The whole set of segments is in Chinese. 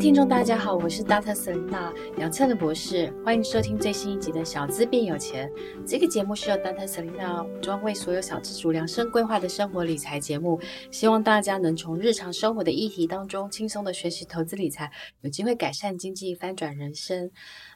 听众大家好，我是 Dr. Selina 杨策的博士，欢迎收听最新一集的小资变有钱。这个节目是由 Dr. Selina 专为所有小资族量身规划的生活理财节目，希望大家能从日常生活的议题当中轻松的学习投资理财，有机会改善经济，翻转人生。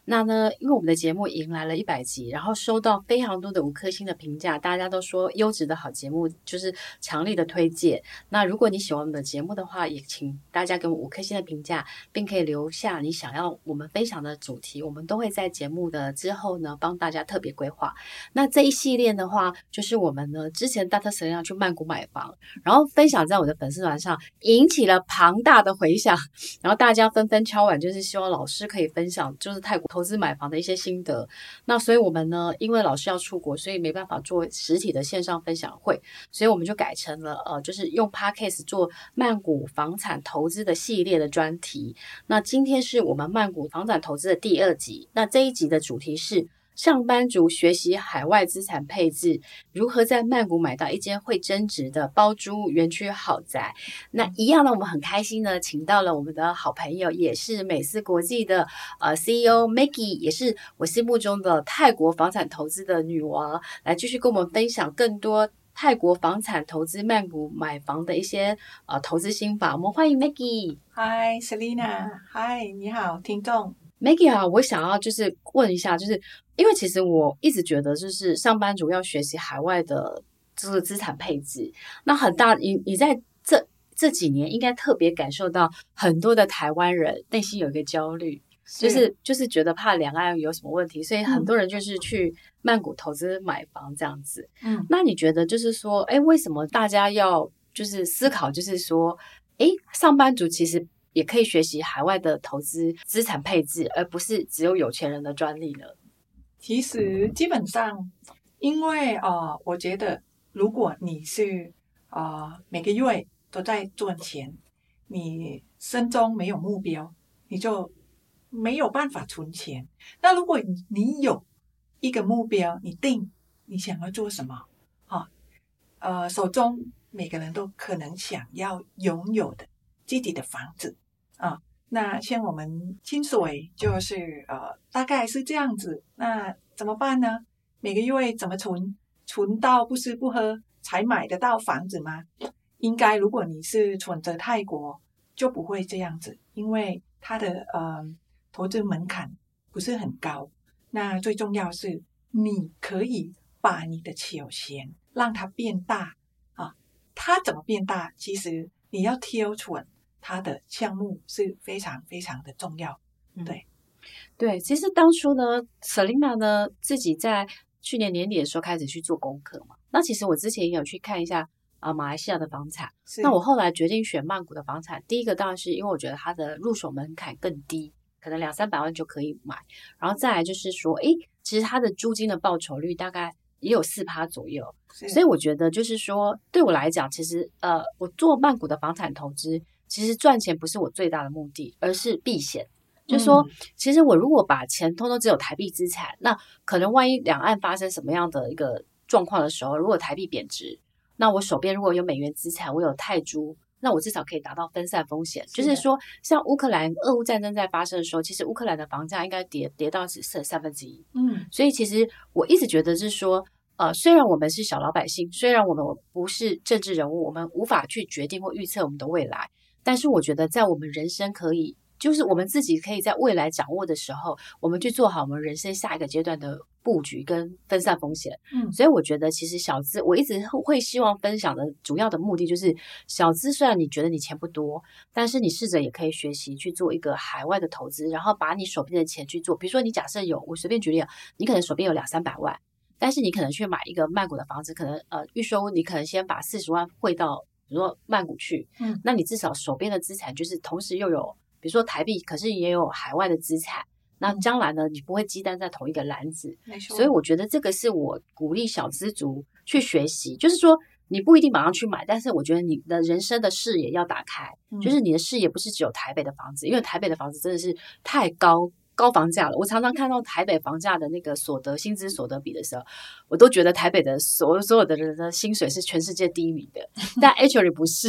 那呢，因为我们的节目迎来了一百集，然后收到非常多的五颗星的评价，大家都说优质的好节目，就是强力的推荐。那如果你喜欢我们的节目的话，也请大家给我们五颗星的评价，并可以留下你想要我们分享的主题，我们都会在节目的之后呢帮大家特别规划。那这一系列的话，就是我们呢之前 Dr. Selena 去曼谷买房，然后分享在我的粉丝团上，引起了庞大的回响，然后大家纷纷敲碗，就是希望老师可以分享，就是泰国。投资买房的一些心得，那所以我们呢，因为老师要出国，所以没办法做实体的线上分享会，所以我们就改成了呃，就是用 Podcast 做曼谷房产投资的系列的专题。那今天是我们曼谷房产投资的第二集，那这一集的主题是。上班族学习海外资产配置，如何在曼谷买到一间会增值的包租园区豪宅？那一样呢，我们很开心呢请到了我们的好朋友，也是美思国际的呃 CEO Maggie，也是我心目中的泰国房产投资的女王，来继续跟我们分享更多泰国房产投资曼谷买房的一些呃投资心法。我们欢迎 Maggie。Hi，Selina。Hi，你好，听众。Maggie 啊，我想要就是问一下，就是因为其实我一直觉得，就是上班族要学习海外的这个资产配置，那很大，你你在这这几年应该特别感受到很多的台湾人内心有一个焦虑，是就是就是觉得怕两岸有什么问题，所以很多人就是去曼谷投资买房这样子。嗯，那你觉得就是说，哎，为什么大家要就是思考，就是说，哎，上班族其实。也可以学习海外的投资资产配置，而不是只有有钱人的专利呢？其实基本上，因为啊、呃，我觉得如果你是啊、呃、每个月都在赚钱，你心中没有目标，你就没有办法存钱。那如果你有一个目标，你定你想要做什么啊？呃，手中每个人都可能想要拥有的自己的房子。啊，那像我们清水就是呃，大概是这样子。那怎么办呢？每个月怎么存？存到不吃不喝才买得到房子吗？应该，如果你是存着泰国，就不会这样子，因为它的呃投资门槛不是很高。那最重要是，你可以把你的小钱让它变大啊。它怎么变大？其实你要挑准。它的项目是非常非常的重要，对，对。其实当初呢，Selina 呢自己在去年年底的时候开始去做功课嘛。那其实我之前也有去看一下啊，马来西亚的房产。那我后来决定选曼谷的房产，第一个当然是因为我觉得它的入手门槛更低，可能两三百万就可以买。然后再来就是说，诶，其实它的租金的报酬率大概也有四趴左右，所以我觉得就是说，对我来讲，其实呃，我做曼谷的房产投资。其实赚钱不是我最大的目的，而是避险。就是说，其实我如果把钱通通只有台币资产，那可能万一两岸发生什么样的一个状况的时候，如果台币贬值，那我手边如果有美元资产，我有泰铢，那我至少可以达到分散风险。是。就是说，像乌克兰俄乌战争在发生的时候，其实乌克兰的房价应该跌跌到只剩三分之一。嗯，所以其实我一直觉得是说，呃，虽然我们是小老百姓，虽然我们不是政治人物，我们无法去决定或预测我们的未来。但是我觉得，在我们人生可以，就是我们自己可以在未来掌握的时候，我们去做好我们人生下一个阶段的布局跟分散风险。嗯，所以我觉得其实小资，我一直会希望分享的主要的目的就是，小资虽然你觉得你钱不多，但是你试着也可以学习去做一个海外的投资，然后把你手边的钱去做。比如说，你假设有，我随便举例啊，你可能手边有两三百万，但是你可能去买一个曼谷的房子，可能呃预售屋，你可能先把四十万汇到。比如说曼谷去，嗯，那你至少手边的资产就是同时又有，比如说台币，可是也有海外的资产。那将来呢，你不会鸡蛋在同一个篮子，没错。所以我觉得这个是我鼓励小资族去学习，就是说你不一定马上去买，但是我觉得你的人生的视野要打开，就是你的视野不是只有台北的房子，因为台北的房子真的是太高高房价了。我常常看到台北房价的那个所得薪资所得比的时候，我都觉得台北的所有所有的人的薪水是全世界第一名的，但 actually 不是。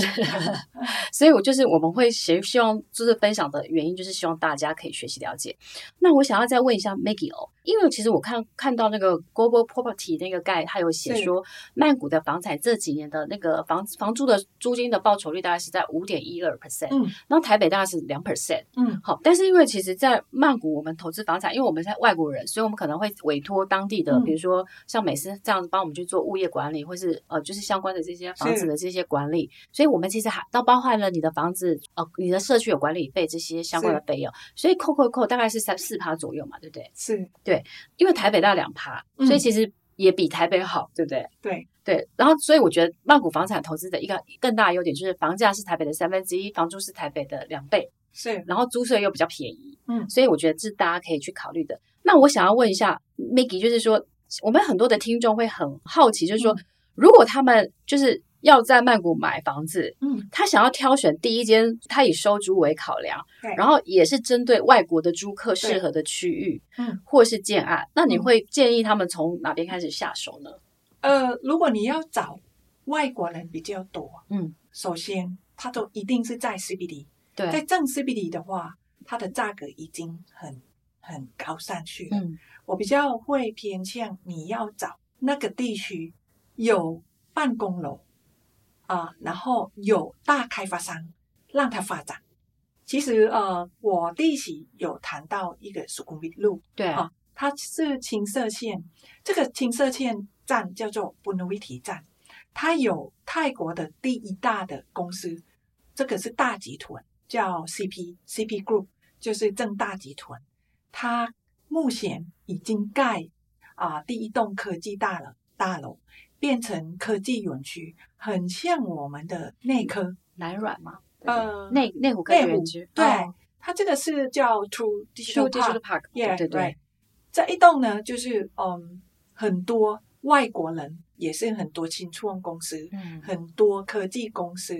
所以我就是我们会希希望就是分享的原因，就是希望大家可以学习了解。那我想要再问一下 Maggie 哦，因为其实我看看到那个 Global Property 那个 guide，他有写说曼谷的房产这几年的那个房房租的租金的报酬率大概是在五点一二 percent，嗯，然后台北大概是两 percent，嗯，好，但是因为其实，在曼谷我们投资房产，因为我们是外国人，所以我们可能会委托当地的，嗯、比如说像美斯这样子帮我们去做物业管理，或是呃，就是相关的这些房子的这些管理，所以我们其实还都包含了你的房子，哦，你的社区有管理费这些相关的费用，所以扣扣扣大概是三四趴左右嘛，对不对？是，对，因为台北大概两趴，所以其实也比台北好，对不对？对。对，然后所以我觉得曼谷房产投资的一个更大的优点就是房价是台北的三分之一，房租是台北的两倍，是，然后租税又比较便宜，嗯，所以我觉得这是大家可以去考虑的。那我想要问一下 Maggie，就是说我们很多的听众会很好奇，就是说、嗯、如果他们就是。要在曼谷买房子，嗯，他想要挑选第一间，他以收租为考量，对，然后也是针对外国的租客适合的区域，嗯，或是建案，那你会建议他们从哪边开始下手呢？呃，如果你要找外国人比较多，嗯，首先他都一定是在 CBD，对，在正 CBD 的话，它的价格已经很很高上去了。嗯，我比较会偏向你要找那个地区有办公楼。啊、呃，然后有大开发商让它发展。其实呃，我第一期有谈到一个苏库米路，对啊，它是青色线。这个青色线站叫做布努维提站，它有泰国的第一大的公司，这个是大集团，叫 CP CP Group，就是正大集团。它目前已经盖啊、呃、第一栋科技大楼大楼。变成科技园区，很像我们的内科南软嘛？呃，内内湖科技园区，对，它这个是叫 True Digital Park，对对对。这一栋呢，就是嗯，很多外国人，也是很多新创公司，嗯，很多科技公司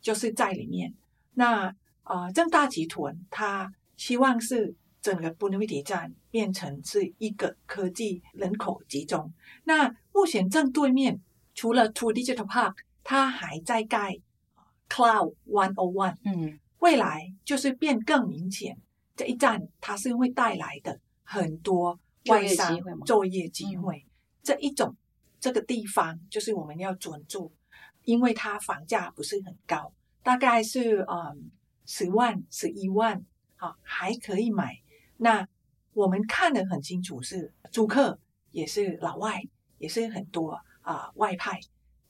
就是在里面。那啊、呃，正大集团它希望是整个布努伊迪站变成是一个科技人口集中。那目前正对面，除了 True Digital Park，它还在盖 Cloud One O One。嗯，未来就是变更明显，这一站它是会带来的很多外商就业机会。这一种这个地方就是我们要专注，因为它房价不是很高，大概是嗯十万、十一万，好还可以买。那我们看得很清楚，是租客也是老外。也是很多啊、呃，外派，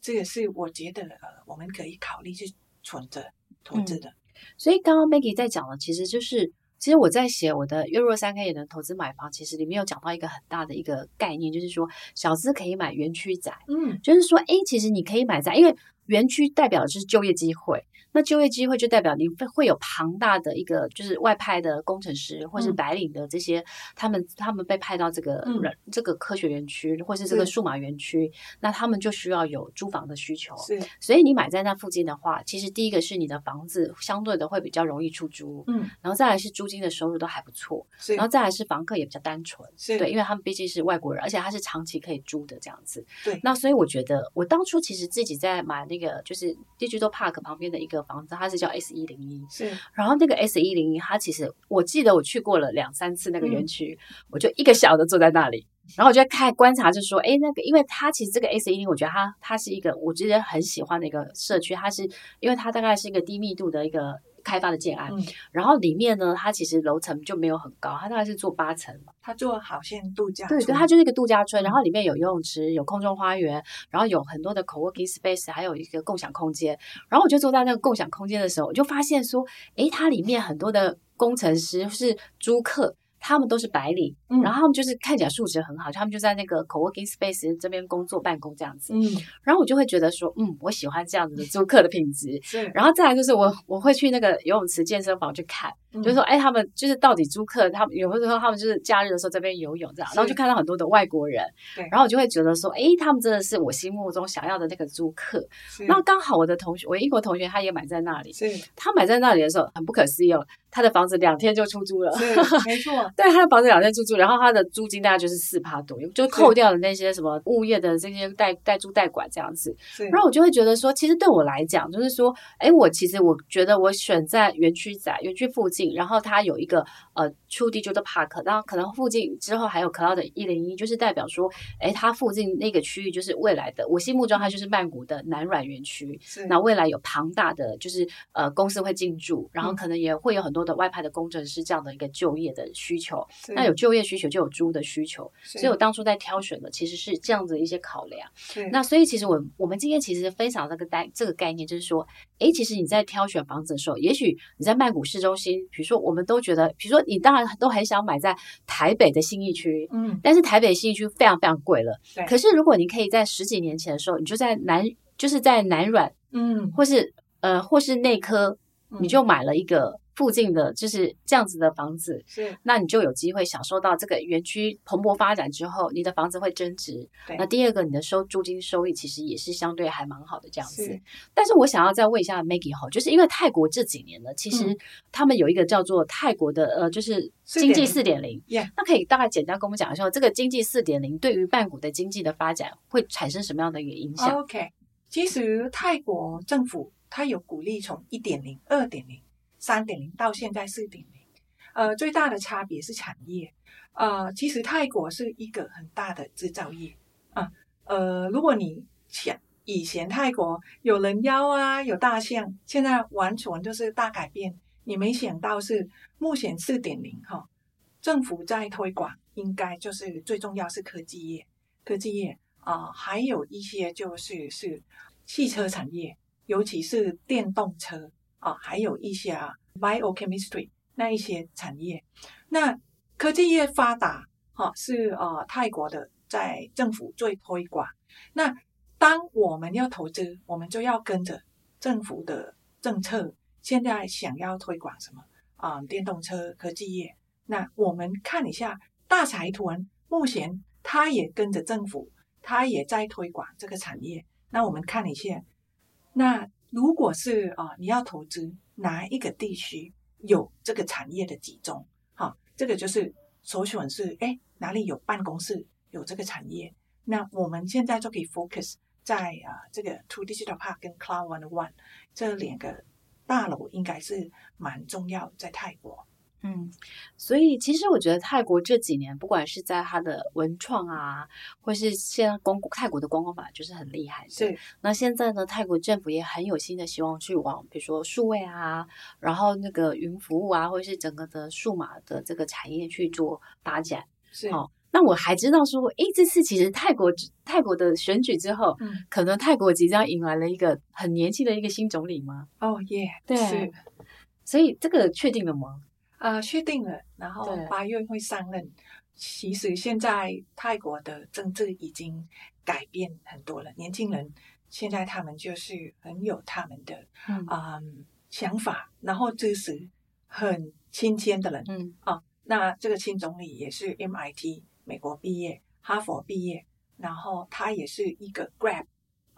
这个是我觉得呃，我们可以考虑去存着投资的。嗯、所以刚刚 Maggie 在讲的，其实就是，其实我在写我的月入三 K 也能投资买房，其实里面有讲到一个很大的一个概念，就是说小资可以买园区宅，嗯，就是说，哎，其实你可以买在，因为园区代表的就是就业机会。那就业机会就代表你会会有庞大的一个就是外派的工程师或是白领的这些，嗯、他们他们被派到这个这个科学园区或是这个数码园区，那他们就需要有租房的需求。所以你买在那附近的话，其实第一个是你的房子相对的会比较容易出租，嗯，然后再来是租金的收入都还不错，然后再来是房客也比较单纯，对，因为他们毕竟是外国人，而且他是长期可以租的这样子。对，那所以我觉得我当初其实自己在买那个就是 Digital Park 旁边的一个。房子它是叫 S 一零一，是，然后那个 S 一零一，它其实我记得我去过了两三次那个园区，嗯、我就一个小的坐在那里，然后我就看观察，就说，哎，那个，因为它其实这个 S 一零，我觉得它它是一个我觉得很喜欢的一个社区，它是因为它大概是一个低密度的一个。开发的建案，嗯、然后里面呢，它其实楼层就没有很高，它大概是做八层嘛。它做好像度假对，它就是一个度假村，然后里面有游泳池，有空中花园，然后有很多的 co-working space，还有一个共享空间。然后我就坐在那个共享空间的时候，我就发现说，诶，它里面很多的工程师是租客。他们都是白领，嗯、然后他们就是看起来素质很好，他们就在那个 co-working space 这边工作办公这样子。嗯，然后我就会觉得说，嗯，我喜欢这样子的租客的品质。是，然后再来就是我我会去那个游泳池、健身房去看，嗯、就是说，哎，他们就是到底租客，他们有的时候他们就是假日的时候在这边游泳这样，然后就看到很多的外国人，对，然后我就会觉得说，哎，他们真的是我心目中想要的那个租客。那刚好我的同学，我英国同学他也买在那里，是他买在那里的时候很不可思议哦。他的房子两天就出租了，对，没错。对，他的房子两天出租，然后他的租金大概就是四趴多，就扣掉了那些什么物业的这些代代租代管这样子。然后我就会觉得说，其实对我来讲，就是说，哎，我其实我觉得我选在园区仔园区附近，然后它有一个呃 True Digital Park，然后可能附近之后还有 Cloud 一零一，就是代表说，哎，它附近那个区域就是未来的，我心目中它就是曼谷的南软园区。那未来有庞大的就是呃公司会进驻，然后可能也会有很多的外派的工程。师这样的一个就业的需求，那有就业需求就有租的需求，所以我当初在挑选的其实是这样子一些考量。那所以其实我我们今天其实分享这个概这个概念，就是说，哎，其实你在挑选房子的时候，也许你在曼谷市中心，比如说我们都觉得，比如说你当然都很想买在台北的信义区，嗯，但是台北信义区非常非常贵了。对。可是如果你可以在十几年前的时候，你就在南，就是在南软，嗯，或是呃，或是内科，你就买了一个。附近的就是这样子的房子，是，那你就有机会享受到这个园区蓬勃发展之后，你的房子会增值。对，那第二个，你的收租金收益其实也是相对还蛮好的这样子。是，但是我想要再问一下 Maggie 哈，就是因为泰国这几年呢，其实他们有一个叫做泰国的呃，就是经济四点零，那可以大概简单跟我们讲一下，这个经济四点零对于曼谷的经济的发展会产生什么样的一个影响？OK，其实泰国政府它有鼓励从一点零、二点零。三点零到现在四点零，呃，最大的差别是产业，呃，其实泰国是一个很大的制造业啊，呃，如果你想以前泰国有人妖啊，有大象，现在完全就是大改变。你没想到是目前四点零哈，政府在推广，应该就是最重要是科技业，科技业啊，还有一些就是是汽车产业，尤其是电动车。啊，还有一些啊，biochemistry 那一些产业，那科技业发达，哈、是呃泰国的在政府最推广。那当我们要投资，我们就要跟着政府的政策。现在想要推广什么啊？电动车科技业。那我们看一下大财团，目前他也跟着政府，他也在推广这个产业。那我们看一下，那。如果是啊，你要投资哪一个地区有这个产业的集中？哈，这个就是首选是哎，哪里有办公室有这个产业？那我们现在就可以 focus 在啊这个 Two Digital Park 跟 Cloud One One 这两个大楼，应该是蛮重要在泰国。嗯，所以其实我觉得泰国这几年，不管是在它的文创啊，或是现在公泰国的观光法就是很厉害。是。那现在呢，泰国政府也很有心的希望去往，比如说数位啊，然后那个云服务啊，或者是整个的数码的这个产业去做发展。是。哦，那我还知道说，诶，这次其实泰国泰国的选举之后，嗯，可能泰国即将迎来了一个很年轻的一个新总理吗？哦耶，对。是。所以这个确定了吗？啊，确定了，然后八月会上任。其实现在泰国的政治已经改变很多了，年轻人现在他们就是很有他们的嗯，嗯想法，然后支持很亲切的人。嗯啊，那这个新总理也是 MIT 美国毕业，哈佛毕业，然后他也是一个 Grab。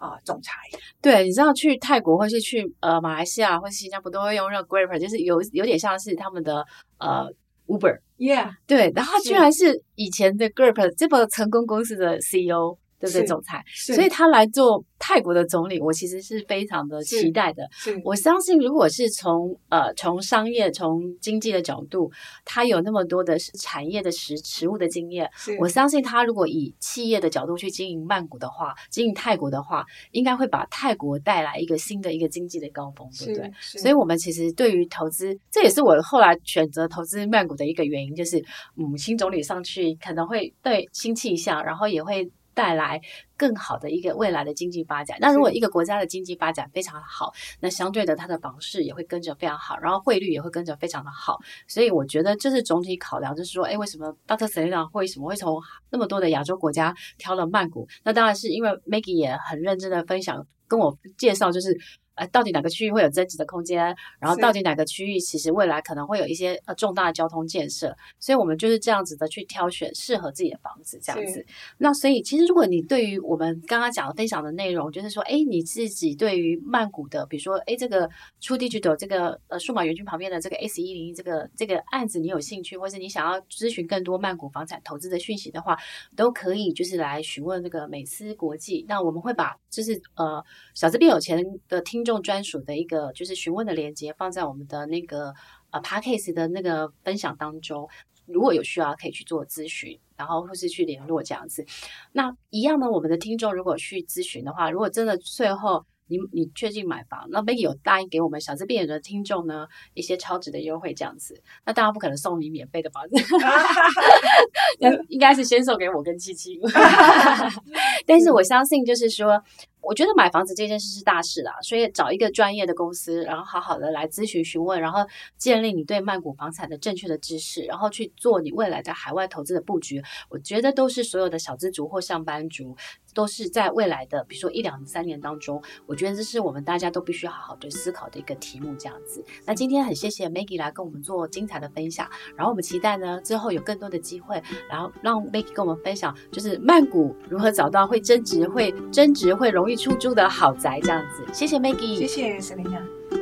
啊，总裁，对，你知道去泰国或是去呃马来西亚或是新加坡都会用那个 Grab，就是有有点像是他们的呃 Uber，Yeah，对，然后他居然是以前的 Grab 这么成功公司的 CEO。对不对？总裁，所以他来做泰国的总理，我其实是非常的期待的。我相信，如果是从呃从商业、从经济的角度，他有那么多的产业的实实物的经验，我相信他如果以企业的角度去经营曼谷的话，经营泰国的话，应该会把泰国带来一个新的一个经济的高峰，对不对？所以，我们其实对于投资，这也是我后来选择投资曼谷的一个原因，就是嗯，新总理上去可能会对新气象，然后也会。带来更好的一个未来的经济发展。那如果一个国家的经济发展非常好，那相对的它的房市也会跟着非常好，然后汇率也会跟着非常的好。所以我觉得这是总体考量，就是说，哎，为什么 Dr. Selina 为什么会从那么多的亚洲国家挑了曼谷？那当然是因为 Maggie 也很认真的分享跟我介绍，就是呃，到底哪个区域会有增值的空间？然后到底哪个区域其实未来可能会有一些呃重大的交通建设？所以我们就是这样子的去挑选适合自己的房子，这样子。那所以其实如果你对于我们刚刚讲的分享的内容，就是说，哎，你自己对于曼谷的，比如说，哎，这个 True Digital 这个呃数码园区旁边的这个 S 一零一这个这个案子，你有兴趣，或是你想要咨询更多曼谷房产投资的讯息的话，都可以就是来询问那个美思国际。那我们会把就是呃小资变有钱的听。听众专属的一个就是询问的链接放在我们的那个呃 Podcast 的那个分享当中，如果有需要可以去做咨询，然后或是去联络这样子。那一样呢，我们的听众如果去咨询的话，如果真的最后。你你确定买房？那 Maggie 有答应给我们小资变人的听众呢一些超值的优惠，这样子。那当然不可能送你免费的房子，应该是先送给我跟七七。但是我相信，就是说，我觉得买房子这件事是大事啦，所以找一个专业的公司，然后好好的来咨询询问，然后建立你对曼谷房产的正确的知识，然后去做你未来在海外投资的布局。我觉得都是所有的小资族或上班族。都是在未来的，比如说一两三年当中，我觉得这是我们大家都必须好好的思考的一个题目，这样子。那今天很谢谢 Maggie 来跟我们做精彩的分享，然后我们期待呢之后有更多的机会，然后让 Maggie 跟我们分享，就是曼谷如何找到会增值、会增值、会容易出租的好宅这样子。谢谢 Maggie，谢谢 Selina。